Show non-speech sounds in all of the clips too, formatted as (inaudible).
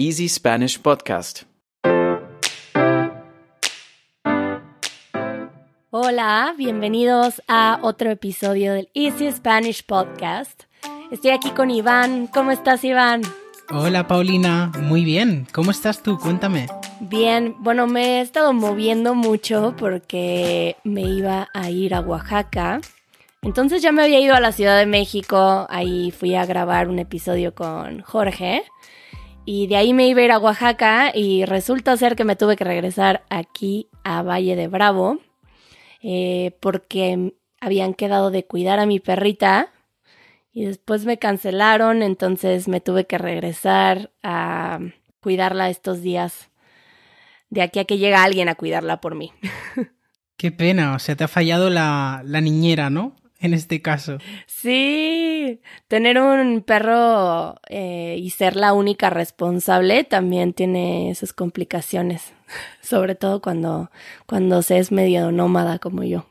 Easy Spanish Podcast. Hola, bienvenidos a otro episodio del Easy Spanish Podcast. Estoy aquí con Iván. ¿Cómo estás, Iván? Hola, Paulina. Muy bien. ¿Cómo estás tú? Cuéntame. Bien, bueno, me he estado moviendo mucho porque me iba a ir a Oaxaca. Entonces ya me había ido a la Ciudad de México, ahí fui a grabar un episodio con Jorge y de ahí me iba a ir a Oaxaca y resulta ser que me tuve que regresar aquí a Valle de Bravo eh, porque habían quedado de cuidar a mi perrita y después me cancelaron, entonces me tuve que regresar a cuidarla estos días de aquí a que llega alguien a cuidarla por mí. (laughs) Qué pena, o sea, te ha fallado la, la niñera, ¿no? En este caso. Sí, tener un perro eh, y ser la única responsable también tiene sus complicaciones, (laughs) sobre todo cuando, cuando se es medio nómada como yo.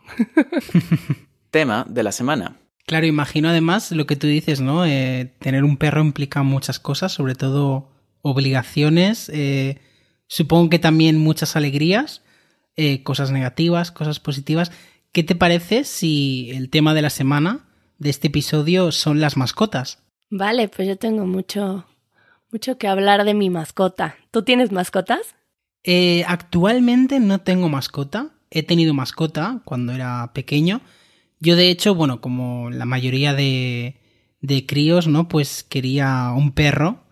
(laughs) Tema de la semana. Claro, imagino además lo que tú dices, ¿no? Eh, tener un perro implica muchas cosas, sobre todo obligaciones, eh, supongo que también muchas alegrías, cosas negativas, cosas positivas. ¿Qué te parece si el tema de la semana de este episodio son las mascotas? Vale, pues yo tengo mucho, mucho que hablar de mi mascota. ¿Tú tienes mascotas? Eh, actualmente no tengo mascota. He tenido mascota cuando era pequeño. Yo, de hecho, bueno, como la mayoría de, de críos, ¿no? Pues quería un perro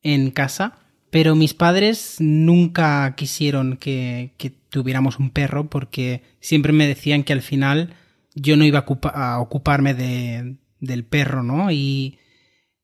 en casa. Pero mis padres nunca quisieron que, tuviéramos un perro porque siempre me decían que al final yo no iba a, ocuparme de, del perro, ¿no? Y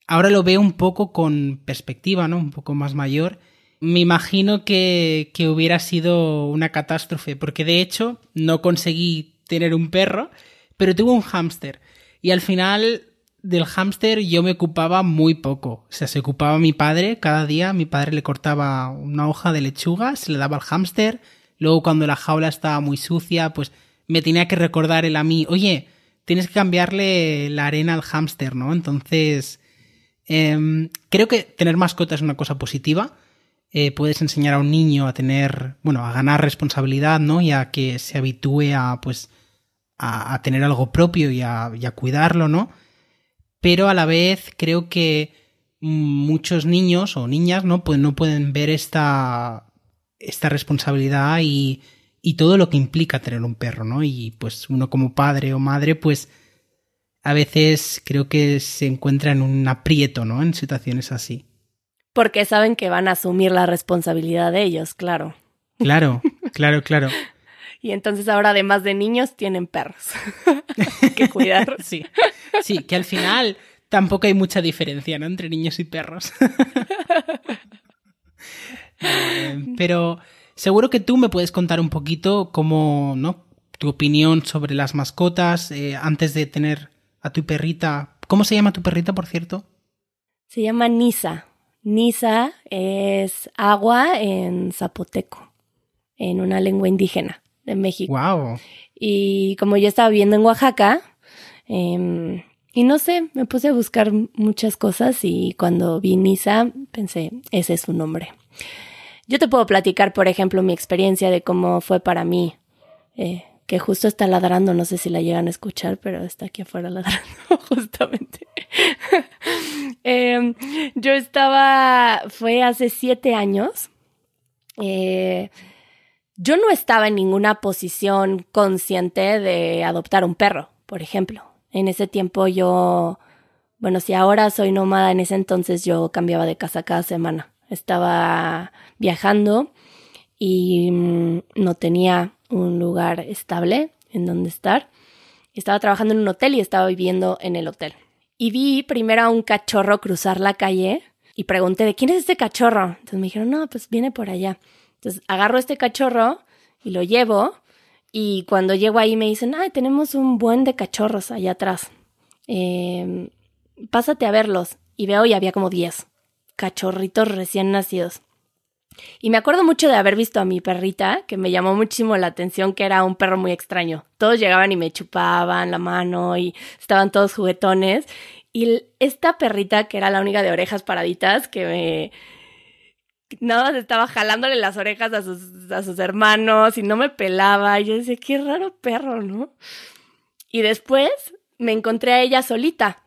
ahora lo veo un poco con perspectiva, ¿no? Un poco más mayor. Me imagino que, que hubiera sido una catástrofe porque de hecho no conseguí tener un perro, pero tuve un hámster. Y al final del hámster yo me ocupaba muy poco. O sea, se ocupaba mi padre cada día. Mi padre le cortaba una hoja de lechuga, se le daba al hámster. Luego, cuando la jaula estaba muy sucia, pues me tenía que recordar él a mí, oye, tienes que cambiarle la arena al hámster, ¿no? Entonces, em, creo que tener mascota es una cosa positiva. Eh, puedes enseñar a un niño a tener, bueno, a ganar responsabilidad, ¿no? Y a que se habitúe a, pues, a, tener algo propio y a, y a cuidarlo, ¿no? Pero a la vez creo que muchos niños o niñas no, pues no pueden ver esta, esta responsabilidad y, y todo lo que implica tener un perro, ¿no? Y pues uno como padre o madre, pues a veces creo que se encuentra en un aprieto, ¿no? En situaciones así. Porque saben que van a asumir la responsabilidad de ellos, claro. Claro, claro, claro. (laughs) Y entonces ahora además de niños tienen perros (laughs) que cuidar. (laughs) Sí. sí, que al final tampoco hay mucha diferencia ¿no? entre niños y perros. (laughs) Eh, pero seguro que tú me puedes contar un poquito cómo, ¿no? Tu opinión sobre las mascotas eh, antes de tener a tu perrita. ¿Cómo se llama tu perrita, por cierto? Se llama Nisa. Nisa es agua en zapoteco, en una lengua indígena de México. Wow. Y como yo estaba viviendo en Oaxaca, em, y no sé, me puse a buscar muchas cosas y cuando vi Nisa pensé, ese es su nombre. Yo te puedo platicar, por ejemplo, mi experiencia de cómo fue para mí, eh, que justo está ladrando, no sé si la llegan a escuchar, pero está aquí afuera (laughs) ladrando, justamente. (laughs) Em, yo estaba, fue hace siete años. Eh, yo no estaba en ninguna posición consciente de adoptar un perro, por ejemplo. En ese tiempo yo, bueno, si ahora soy nómada, en ese entonces yo cambiaba de casa cada semana. Estaba viajando y mm, no tenía un lugar estable en donde estar. Estaba trabajando en un hotel y estaba viviendo en el hotel. Y vi primero a un cachorro cruzar la calle y pregunté, ¿de quién es este cachorro? Entonces me dijeron, no, pues viene por allá. Entonces agarro este cachorro y lo llevo y cuando llego ahí me dicen, ay, tenemos un buen de cachorros allá atrás. Eh, pásate a verlos. Y veo y había como 10 cachorritos recién nacidos. Y me acuerdo mucho de haber visto a mi perrita, que me llamó muchísimo la atención, que era un perro muy extraño. Todos llegaban y me chupaban la mano y estaban todos juguetones. Y esta perrita, que era la única de orejas paraditas, que me, nada más estaba jalándole las orejas a sus, a sus hermanos y no me pelaba. Y yo decía, qué raro perro, ¿no? Y después me encontré a ella solita.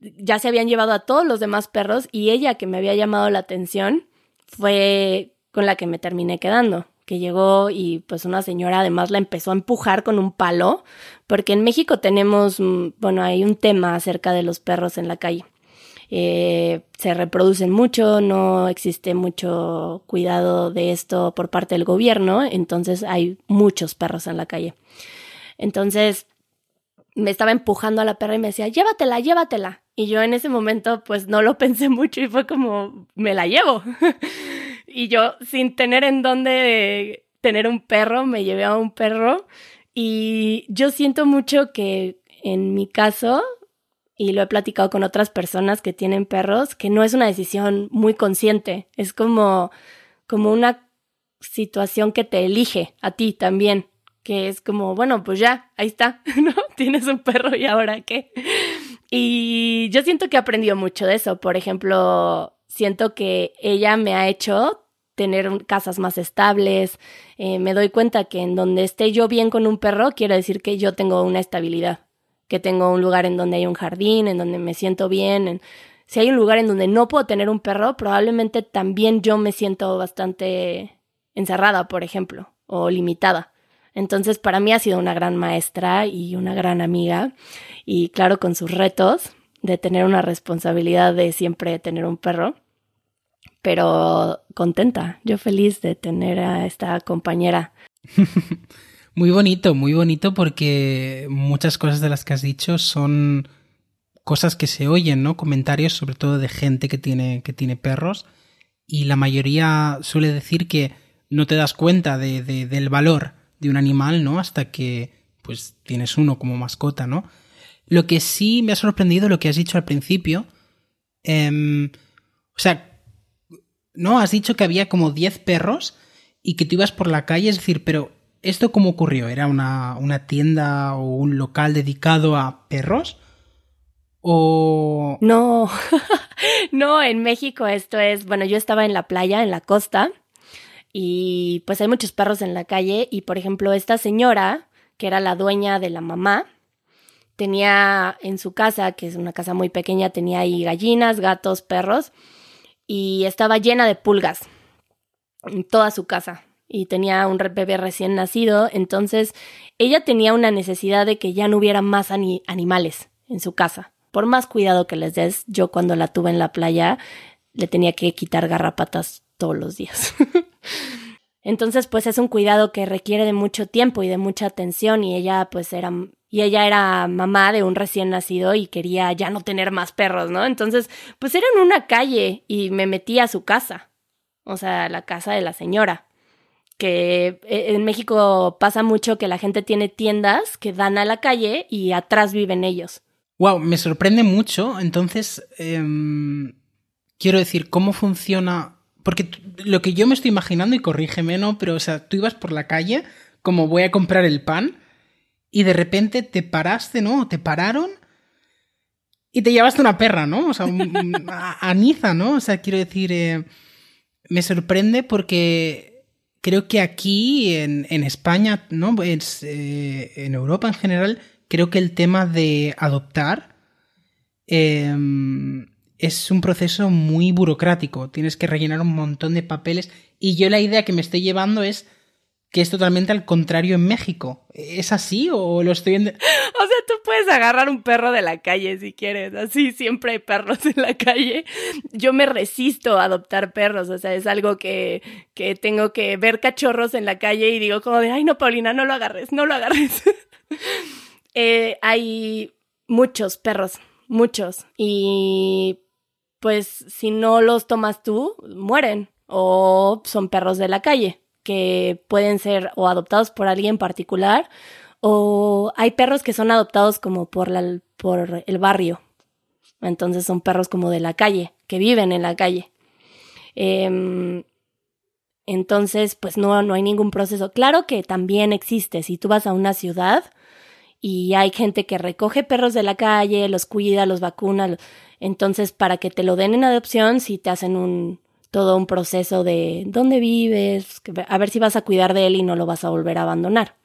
Ya se habían llevado a todos los demás perros y ella que me había llamado la atención fue con la que me terminé quedando que llegó y pues una señora además la empezó a empujar con un palo, porque en México tenemos, mm, bueno, hay un tema acerca de los perros en la calle. Eh, se reproducen mucho, no existe mucho cuidado de esto por parte del gobierno, entonces hay muchos perros en la calle. Entonces me estaba empujando a la perra y me decía, llévatela, llévatela. Y yo en ese momento pues no lo (laughs) pensé mucho y fue como, me la llevo. (laughs) y yo sin tener en dónde tener un perro, me llevé a un perro y yo siento mucho que en mi caso, y lo he platicado con otras personas que tienen perros, que no es una decisión muy consciente, es como, como una situación que te elige a ti también, que es como, bueno, pues ya, ahí está, (laughs) ¿no? Tienes un perro y ahora qué. Y yo siento que he aprendido mucho de eso. Por ejemplo, siento que ella me ha hecho tener casas más estables. Eh, me doy cuenta que en donde esté yo bien con un perro, quiere decir que yo tengo una estabilidad, que tengo un lugar en donde hay un jardín, en donde me siento bien. Si hay un lugar en donde no puedo tener un perro, probablemente también yo me siento bastante encerrada, por ejemplo, o limitada. Entonces, para mí ha sido una gran maestra y una gran amiga, y claro, con sus retos de tener una responsabilidad de siempre tener un perro pero contenta, yo feliz de tener a esta compañera. (laughs) muy bonito, muy bonito porque muchas cosas de las que has dicho son cosas que se oyen, ¿no? Comentarios sobre todo de gente que tiene, que tiene perros y la mayoría suele decir que no te das cuenta de, del valor de un animal, ¿no? Hasta que pues tienes uno como mascota, ¿no? Lo que sí me ha sorprendido lo que has dicho al principio, eh, o sea, ¿no? Has dicho que había como 10 perros y que tú ibas por la calle, es decir, pero ¿esto cómo ocurrió? ¿Era una, una tienda o un local dedicado a perros? ¿O...? No, (laughs) no, en México esto es, bueno, yo estaba en la playa, en la costa, y pues hay muchos perros en la calle y por ejemplo esta señora, que era la dueña de la mamá, tenía en su casa, que es una casa muy pequeña, tenía ahí gallinas, gatos, perros, y estaba llena de pulgas en toda su casa y tenía un bebé recién nacido, entonces ella tenía una necesidad de que ya no hubiera más animales en su casa. Por más cuidado que les des, yo cuando la tuve en la playa le tenía que quitar garrapatas todos los días. (laughs) entonces, pues es un cuidado que requiere de mucho tiempo y de mucha atención y ella pues era y ella era mamá de un recién nacido y quería ya no tener más perros, ¿no? Entonces, pues era en una calle y me metí a su casa, o sea, la casa de la señora. Que eh, en México pasa mucho que la gente tiene tiendas que dan a la calle y atrás viven ellos. Wow, me sorprende mucho. Entonces, em, quiero decir, ¿cómo funciona? Porque lo que yo me estoy imaginando, y corrígeme, ¿no? Pero, o sea, tú ibas por la calle, como voy a comprar el pan, y de repente te paraste, ¿no? Te pararon y te llevaste una perra, ¿no? O sea, a, Niza, ¿no? O sea, quiero decir, eh, me sorprende porque creo que aquí en, España, ¿no? Eh, en Europa en general, creo que el tema de adoptar em, es un proceso muy burocrático. Tienes que rellenar un montón de papeles y yo la idea que me estoy llevando es que es totalmente al contrario en México. ¿Es así o lo estoy viendo? (laughs) O tú puedes agarrar un perro de la calle si quieres, así siempre hay perros en la calle. Yo me resisto a adoptar perros, o sea, es algo que, que tengo que ver cachorros en la calle y digo como de, ay no, Paulina, no lo agarres, no lo agarres. (laughs) Eh, hay muchos perros, muchos, y pues si no los tomas tú, mueren o son perros de la calle que pueden ser o adoptados por alguien particular o hay perros que son adoptados como por, la, por el barrio. Entonces son perros como de la calle, que viven en la calle. Em, entonces, pues no, no hay ningún proceso. Claro que también existe. Si tú vas a una ciudad y hay gente que recoge perros de la calle, los cuida, los vacuna, entonces para que te lo den en adopción, si te hacen un, todo un proceso de dónde vives, a ver si vas a cuidar de él y no lo vas a volver a abandonar.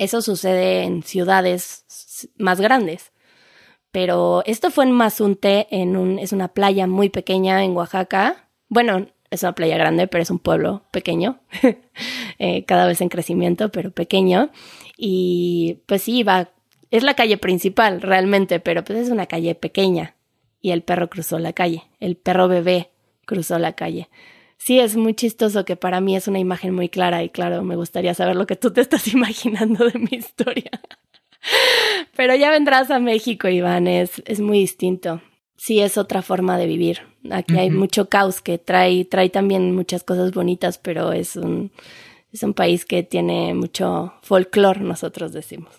Eso sucede en ciudades más grandes. Pero esto fue en Mazunte, en un, es una playa muy pequeña en Oaxaca. Bueno, es una playa grande, pero es un pueblo pequeño, (laughs) eh, cada vez en crecimiento, pero pequeño. Y pues sí, es la calle principal realmente, pero pues es una calle pequeña. Y el perro cruzó la calle, el perro bebé cruzó la calle. Sí, es muy chistoso que para mí es una imagen muy clara y claro, me gustaría saber lo que tú te estás (laughs) imaginando de mi historia. (laughs) Pero ya vendrás a México, Iván, es, es muy distinto. Sí, es otra forma de vivir. Aquí hay mucho caos que trae, trae también muchas cosas bonitas, pero es un, es un país que tiene mucho folclore, nosotros decimos.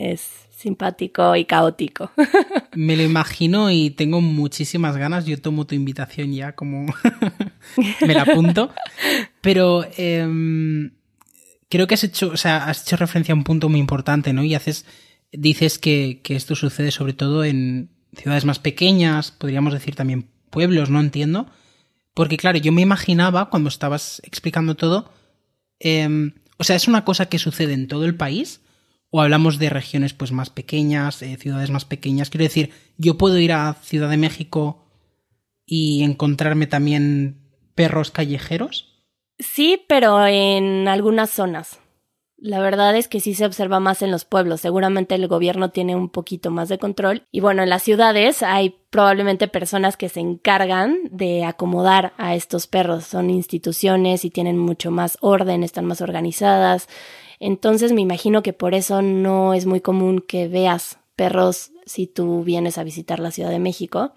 Es simpático y caótico. (laughs) Me lo imagino y tengo muchísimas ganas. Yo tomo tu invitación ya como (laughs) me la apunto. Pero em, creo que has hecho, o sea, has hecho referencia a un punto muy importante, ¿no? Y haces, dices que, que esto sucede sobre todo en ciudades más pequeñas, podríamos decir también pueblos, no entiendo. Porque claro, yo me imaginaba cuando estabas explicando todo, em, o sea, ¿es una cosa que sucede en todo el país? ¿O hablamos de regiones pues más pequeñas, eh, ciudades más pequeñas? Quiero decir, yo puedo ir a Ciudad de México y encontrarme también perros callejeros. Sí, pero en algunas zonas. La verdad es que sí se observa más en los pueblos. Seguramente el gobierno tiene un poquito más de control. Y bueno, en las ciudades hay probablemente personas que se encargan de acomodar a estos perros. Son instituciones y tienen mucho más orden, están más organizadas. Entonces me imagino que por eso no es muy común que veas perros si tú vienes a visitar la Ciudad de México.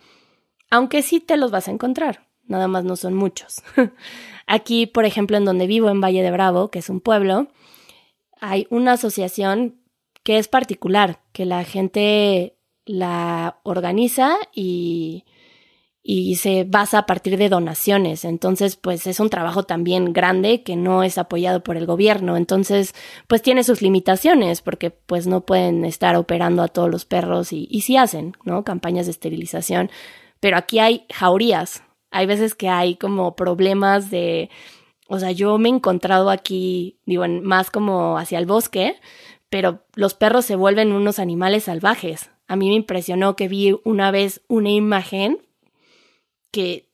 Aunque sí te los vas a encontrar. Nada más no son muchos. (laughs) Aquí, por ejemplo, en donde vivo, en Valle de Bravo, que es un pueblo, hay una asociación que es particular, que la gente la organiza y, y se basa a partir de donaciones. Entonces, pues es un trabajo también grande que no es apoyado por el gobierno. Entonces, pues tiene sus limitaciones porque pues no pueden estar operando a todos los perros y, y sí hacen, ¿no? Campañas de esterilización. Pero aquí hay jaurías, hay veces que hay como problemas de, o sea, yo me he encontrado aquí, digo, más como hacia el bosque, pero los perros se vuelven unos animales salvajes. A mí me impresionó que vi una vez una imagen que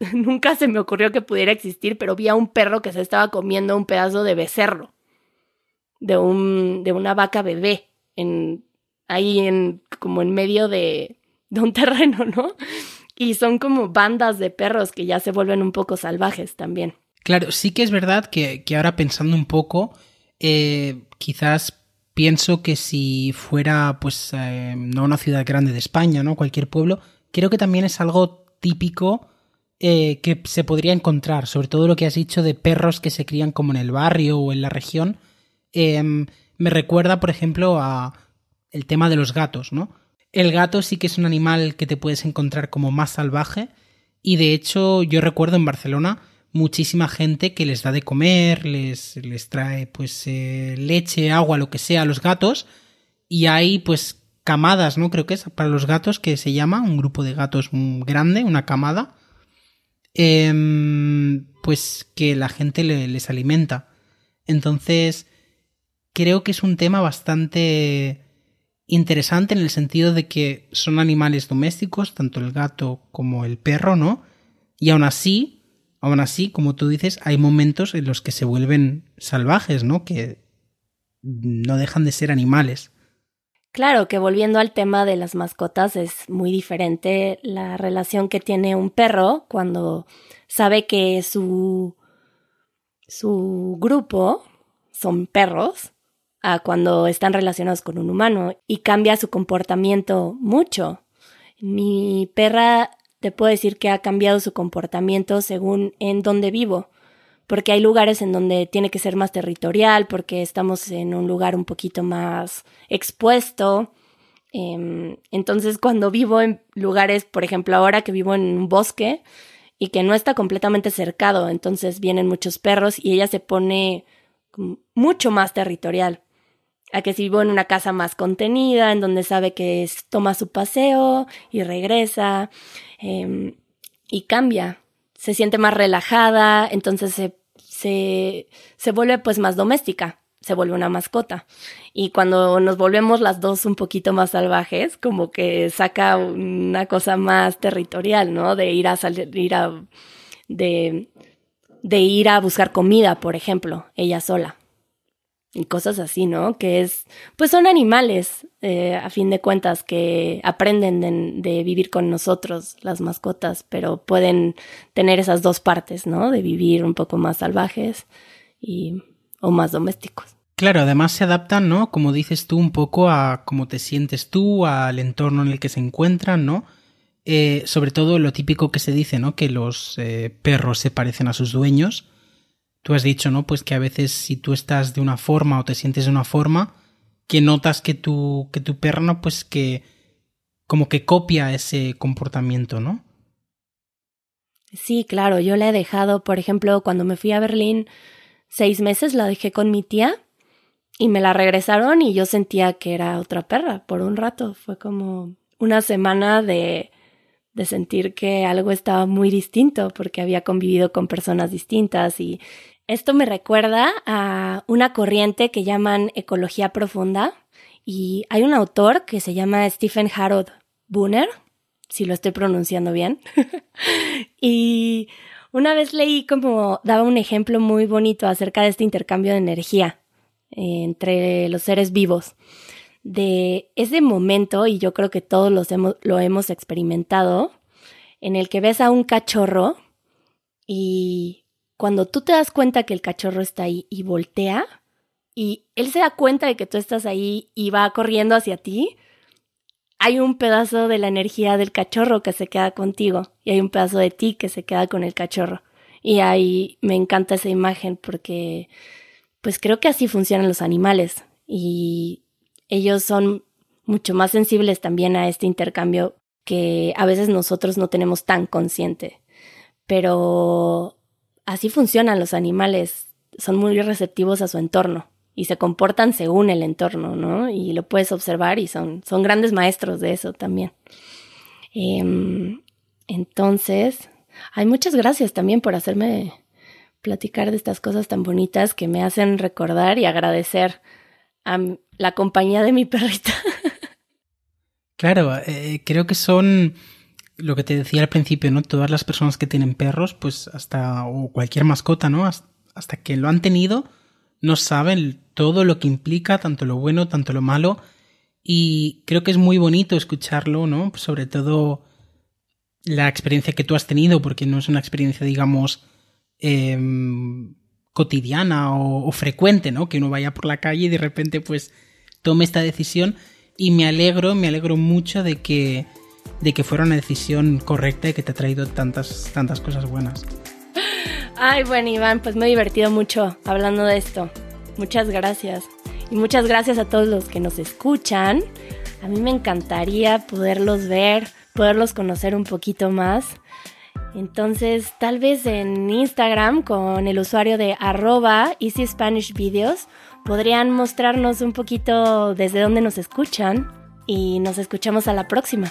(laughs) nunca se me ocurrió que pudiera existir, pero vi a un perro que se estaba comiendo un pedazo de becerro, de un, de una vaca bebé, en, ahí en, como en medio de, de un (laughs) terreno, ¿no? Y son como bandas de perros que ya se vuelven un poco salvajes también. Claro, sí que es verdad que, ahora pensando un poco, eh, quizás pienso que si fuera, pues, eh, no una ciudad grande de España, ¿no? Cualquier pueblo, creo que también es algo típico eh, que se podría encontrar, sobre todo lo que has dicho de perros que se crían como en el barrio o en la región. Em, me recuerda, por ejemplo, a el tema de los gatos, ¿no? El gato sí que es un animal que te puedes encontrar como más salvaje y de hecho yo recuerdo en Barcelona muchísima gente que les da de comer, les, les trae pues eh, leche, agua, lo que sea a los gatos y hay pues camadas, ¿no? Creo que es para los gatos que se llama, un grupo de gatos grande, una camada, em, pues que la gente les alimenta. Entonces, creo que es un tema bastante interesante en el sentido de que son animales domésticos, tanto el gato como el perro, ¿no? Y aún así, aún así, como tú dices, hay momentos en los que se vuelven salvajes, ¿no? Que no dejan de ser animales. Claro que volviendo al tema de las mascotas es muy diferente la relación que tiene un perro cuando sabe que su su grupo son perros a cuando están relacionados con un humano y cambia su comportamiento mucho. Mi perra te puedo decir que ha cambiado su comportamiento según en dónde vivo, porque hay lugares en donde tiene que ser más territorial, porque estamos en un lugar un poquito más expuesto. Em, entonces, cuando vivo en lugares, por ejemplo, ahora que vivo en un bosque y que no está completamente cercado, entonces vienen muchos perros y ella se pone mucho más territorial a que si vivo en una casa más contenida, en donde sabe que toma su paseo y regresa, em, y cambia. Se siente más relajada, entonces se, se, se vuelve pues más doméstica, se vuelve una mascota. Y cuando nos volvemos las dos un poquito más salvajes, como que saca una cosa más territorial, ¿no? De ir a salir, ir a, de, de ir a buscar comida, por ejemplo, ella sola y cosas así, ¿no? Que es, pues son animales, eh, a fin de cuentas, que aprenden de, vivir con nosotros, las mascotas, pero pueden tener esas dos partes, ¿no? De vivir un poco más salvajes y, o más domésticos. Claro, además se adaptan, ¿no? Como dices tú, un poco a cómo te sientes tú, al entorno en el que se encuentran, ¿no? Eh, sobre todo lo típico que se dice, ¿no? Que los eh, perros se parecen a sus dueños Tú has dicho, ¿no? Pues que a veces si tú estás de una forma o te sientes de una forma, que notas que tu, que tu pues que como que copia ese comportamiento, ¿no? Sí, claro, yo la he dejado, por ejemplo, cuando me fui a Berlín seis meses, la dejé con mi tía y me la regresaron y yo sentía que era otra perra por un rato. Fue como una semana de de sentir que algo estaba muy distinto porque había convivido con personas distintas y esto me recuerda a una corriente que llaman ecología profunda y hay un autor que se llama Stephen Harold Bunner, si lo estoy pronunciando bien, (laughs) y una vez leí como daba un ejemplo muy bonito acerca de este intercambio de energía entre los seres vivos de ese momento, y yo creo que todos los hemos, lo hemos experimentado, en el que ves a un cachorro y cuando tú te das cuenta que el cachorro está ahí y voltea, y él se da cuenta de que tú estás ahí y va corriendo hacia ti, hay un pedazo de la energía del cachorro que se queda contigo y hay un pedazo de ti que se queda con el cachorro. Y ahí me encanta esa imagen porque pues creo que así funcionan los animales y ellos son mucho más sensibles también a este intercambio que a veces nosotros no tenemos tan consciente. Pero así funcionan los animales, son muy receptivos a su entorno y se comportan según el entorno, ¿no? Y lo puedes observar y son, son grandes maestros de eso también. Em, entonces, hay muchas gracias también por hacerme platicar de estas cosas tan bonitas que me hacen recordar y agradecer a la compañía de mi perrita. (laughs) Claro, eh, creo que son lo que te decía al principio, ¿no? Todas las personas que tienen perros, pues hasta, o cualquier mascota, ¿no? Hasta que lo han tenido, no saben todo lo que implica, tanto lo bueno, tanto lo malo. Y creo que es muy bonito escucharlo, ¿no? Sobre todo la experiencia que tú has tenido, porque no es una experiencia, digamos, em, cotidiana o, o, frecuente, ¿no? Que uno vaya por la calle y de repente, pues, tome esta decisión y me alegro, me alegro mucho de que, de que fuera una decisión correcta y que te ha traído tantas, tantas cosas buenas. Ay, bueno, Iván, pues me he divertido mucho hablando de esto. Muchas gracias. Y muchas gracias a todos los que nos escuchan. A mí me encantaría poderlos ver, poderlos conocer un poquito más. Entonces, tal vez en Instagram con el usuario de arroba Easy Spanish Videos podrían mostrarnos un poquito desde dónde nos escuchan y nos escuchamos a la próxima.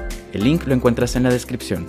El link lo encuentras en la descripción.